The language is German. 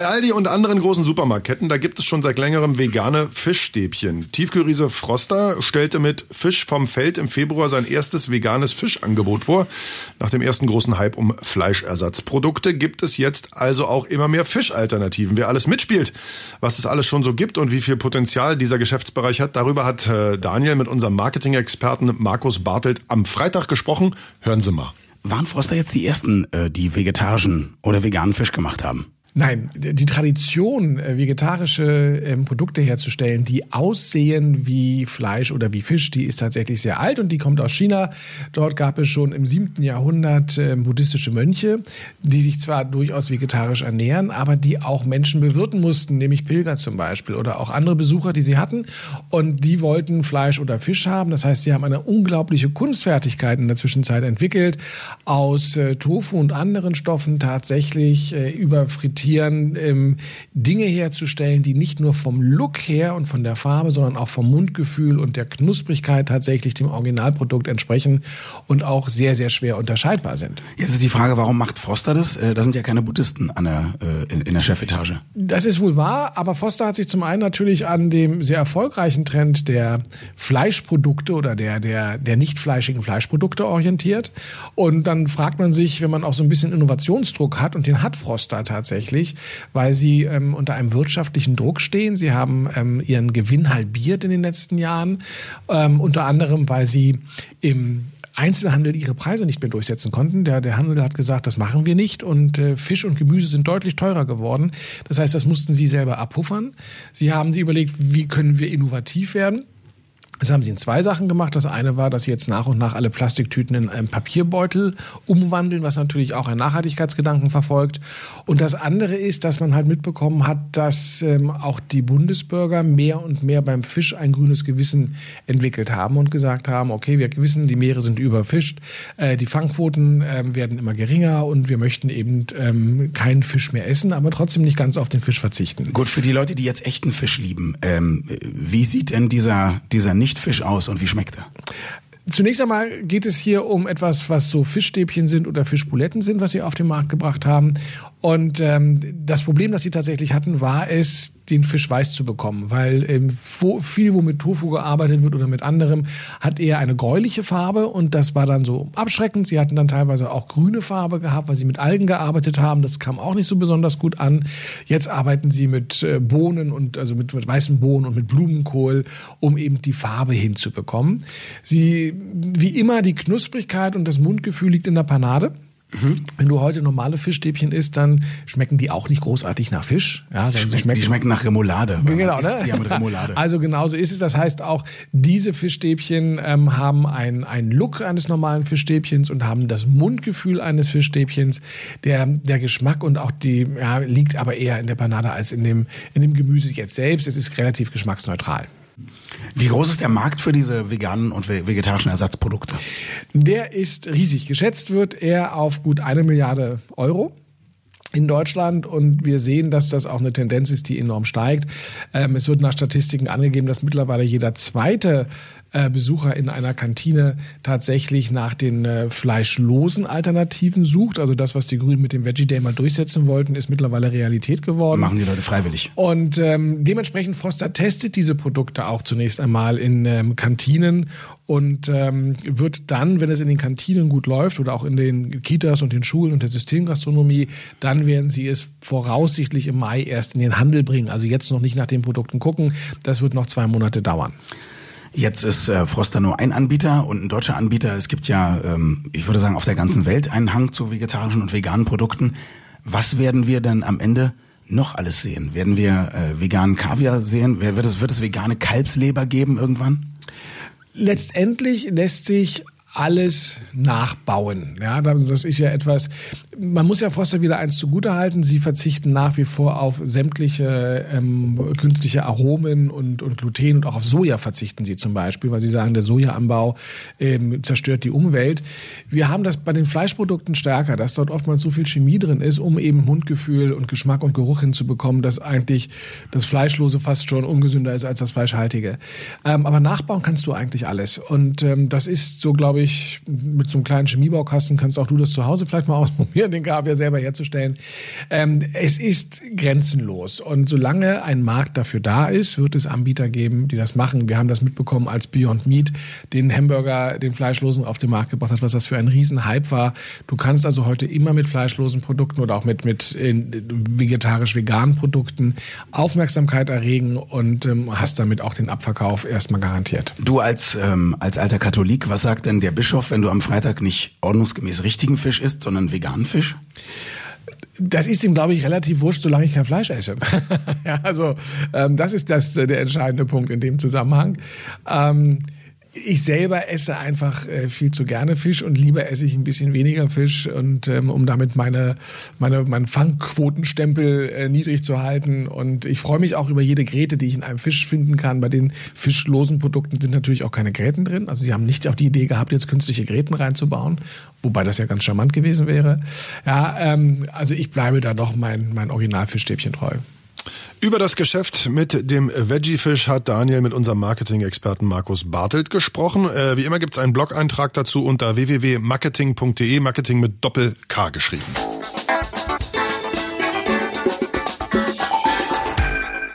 Aldi und anderen großen Supermarktketten, da gibt es schon seit längerem vegane Fischstäbchen. Tiefkühlriese Froster stellte mit Fisch vom Feld im Februar sein erstes veganes Fischangebot vor. Nach dem ersten großen Hype um Fleischersatzprodukte gibt es jetzt also auch immer mehr Fischalternativen. Wer alles mitspielt, was es alles schon so gibt und wie viel Potenzial dieser Geschäftsbereich hat, darüber hat äh, Daniel mit unserem Marketing-Experten Markus Bartelt am Freitag gesprochen. Hören Sie mal. Waren Froster jetzt die ersten, äh, die vegetarischen oder veganen Fisch gemacht haben? Nein, die Tradition, äh, vegetarische ähm, Produkte herzustellen, die aussehen wie Fleisch oder wie Fisch, die ist tatsächlich sehr alt und die kommt aus China. Dort gab es schon im siebten Jahrhundert ähm, buddhistische Mönche, die sich zwar durchaus vegetarisch ernähren, aber die auch Menschen bewirten mussten, nämlich Pilger zum Beispiel oder auch andere Besucher, die sie hatten. Und die wollten Fleisch oder Fisch haben. Das heißt, sie haben eine unglaubliche Kunstfertigkeit in der Zwischenzeit entwickelt, aus äh, Tofu und anderen Stoffen tatsächlich äh, über Frittieren Tieren ähm, Dinge herzustellen, die nicht nur vom Look her und von der Farbe, sondern auch vom Mundgefühl und der Knusprigkeit tatsächlich dem Originalprodukt entsprechen und auch sehr, sehr schwer unterscheidbar sind. Jetzt ist die Frage, warum macht Foster das? Äh, da sind ja keine Buddhisten an der, äh, in, in der Chefetage. Das ist wohl wahr, aber Foster hat sich zum einen natürlich an dem sehr erfolgreichen Trend der Fleischprodukte oder der, der, der nicht fleischigen Fleischprodukte orientiert. Und dann fragt man sich, wenn man auch so ein bisschen Innovationsdruck hat, und den hat Froster tatsächlich, tatsächlich, weil sie ähm, unter einem wirtschaftlichen Druck stehen. Sie haben ähm, ihren Gewinn halbiert in den letzten Jahren, ähm, unter anderem, weil sie im Einzelhandel ihre Preise nicht mehr durchsetzen konnten. Der, der Handel hat gesagt, das machen wir nicht und äh, Fisch und Gemüse sind deutlich teurer geworden. Das heißt, das mussten sie selber abpuffern. Sie haben sich überlegt, wie können wir innovativ werden. Das haben sie in zwei Sachen gemacht. Das eine war, dass sie jetzt nach und nach alle Plastiktüten in einen Papierbeutel umwandeln, was natürlich auch einen Nachhaltigkeitsgedanken verfolgt. Und das andere ist, dass man halt mitbekommen hat, dass ähm, auch die Bundesbürger mehr und mehr beim Fisch ein grünes Gewissen entwickelt haben und gesagt haben, okay, wir wissen, die Meere sind überfischt, äh, die Fangquoten äh, werden immer geringer und wir möchten eben ähm, keinen Fisch mehr essen, aber trotzdem nicht ganz auf den Fisch verzichten. Gut, für die Leute, die jetzt echten Fisch lieben, ähm, wie sieht denn dieser, dieser nicht Fisch aus und wie schmeckt er? Zunächst einmal geht es hier um etwas, was so Fischstäbchen sind oder Fischbuletten sind, was sie auf den Markt gebracht haben. Und ähm, das Problem, das sie tatsächlich hatten, war es, den Fisch weiß zu bekommen, weil ähm, viel, wo mit Tofu gearbeitet wird oder mit anderem, hat eher eine gräuliche Farbe und das war dann so abschreckend. Sie hatten dann teilweise auch grüne Farbe gehabt, weil sie mit Algen gearbeitet haben. Das kam auch nicht so besonders gut an. Jetzt arbeiten sie mit äh, Bohnen und also mit, mit weißen Bohnen und mit Blumenkohl, um eben die Farbe hinzubekommen. Sie, wie immer, die Knusprigkeit und das Mundgefühl liegt in der Panade. Mhm. Wenn du heute normale Fischstäbchen isst, dann schmecken die auch nicht großartig nach Fisch. Ja, die, schmecken, die schmecken nach Remoulade. Genau, ne? Ja mit Remoulade. Also genauso ist es. Das heißt auch, diese Fischstäbchen ähm, haben einen, einen Look eines normalen Fischstäbchens und haben das Mundgefühl eines Fischstäbchens. Der, der Geschmack und auch die ja, liegt aber eher in der Panade als in dem, in dem Gemüse jetzt selbst. Es ist relativ geschmacksneutral. Wie groß ist der Markt für diese veganen und vegetarischen Ersatzprodukte? Der ist riesig. Geschätzt wird er auf gut eine Milliarde Euro in Deutschland und wir sehen, dass das auch eine Tendenz ist, die enorm steigt. Ähm, es wird nach Statistiken angegeben, dass mittlerweile jeder zweite äh, Besucher in einer Kantine tatsächlich nach den äh, fleischlosen Alternativen sucht. Also das, was die Grünen mit dem Veggie Day mal durchsetzen wollten, ist mittlerweile Realität geworden. Machen die Leute freiwillig. Und ähm, dementsprechend Foster testet diese Produkte auch zunächst einmal in ähm, Kantinen und ähm, wird dann, wenn es in den Kantinen gut läuft oder auch in den Kitas und den Schulen und der Systemgastronomie, dann werden sie es voraussichtlich im Mai erst in den Handel bringen. Also jetzt noch nicht nach den Produkten gucken. Das wird noch zwei Monate dauern. Jetzt ist äh, Froster nur ein Anbieter und ein deutscher Anbieter. Es gibt ja, ähm, ich würde sagen, auf der ganzen Welt einen Hang zu vegetarischen und veganen Produkten. Was werden wir denn am Ende noch alles sehen? Werden wir äh, veganen Kaviar sehen? Wird es, wird es vegane Kalbsleber geben irgendwann? Letztendlich lässt sich alles nachbauen. Ja, das ist ja etwas, man muss ja Foster wieder eins zugutehalten, sie verzichten nach wie vor auf sämtliche ähm, künstliche Aromen und, und Gluten und auch auf Soja verzichten sie zum Beispiel, weil sie sagen, der Sojaanbau ähm, zerstört die Umwelt. Wir haben das bei den Fleischprodukten stärker, dass dort oftmals so viel Chemie drin ist, um eben Mundgefühl und Geschmack und Geruch hinzubekommen, dass eigentlich das Fleischlose fast schon ungesünder ist als das Fleischhaltige. Ähm, aber nachbauen kannst du eigentlich alles. Und ähm, das ist so, glaube glaube ich, mit so einem kleinen Chemiebaukasten kannst auch du das zu Hause vielleicht mal ausprobieren, den Kaviar selber herzustellen. Ähm, es ist grenzenlos. Und solange ein Markt dafür da ist, wird es Anbieter geben, die das machen. Wir haben das mitbekommen, als Beyond Meat den Hamburger, den fleischlosen auf den Markt gebracht hat, was das für ein Riesenhype war. Du kannst also heute immer mit fleischlosen Produkten oder auch mit, mit vegetarisch-veganen Produkten Aufmerksamkeit erregen und ähm, hast damit auch den Abverkauf erstmal garantiert. Du als, ähm, als alter Katholik, was sagt denn der Bischof, wenn du am Freitag nicht ordnungsgemäß richtigen Fisch isst, sondern veganen Fisch? Das ist ihm, glaube ich, relativ wurscht, solange ich kein Fleisch esse. ja, also ähm, das ist das äh, der entscheidende Punkt in dem Zusammenhang. Ähm, ich selber esse einfach äh, viel zu gerne Fisch und lieber esse ich ein bisschen weniger Fisch und ähm, um damit meine meine meinen Fangquotenstempel äh, niedrig zu halten und ich freue mich auch über jede Gräte, die ich in einem Fisch finden kann. Bei den fischlosen Produkten sind natürlich auch keine Gräten drin. Also sie haben nicht auf die Idee gehabt, jetzt künstliche Gräten reinzubauen, wobei das ja ganz charmant gewesen wäre. Ja, ähm, also ich bleibe da doch mein mein Originalfischstäbchen treu. Über das Geschäft mit dem Veggie-Fisch hat Daniel mit unserem Marketing-Experten Markus Bartelt gesprochen. Äh, wie immer gibt es einen Blog-Eintrag dazu unter www.marketing.de, Marketing mit Doppel-K geschrieben.